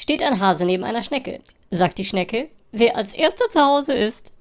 steht ein Hase neben einer Schnecke. Sagt die Schnecke, wer als erster zu Hause ist,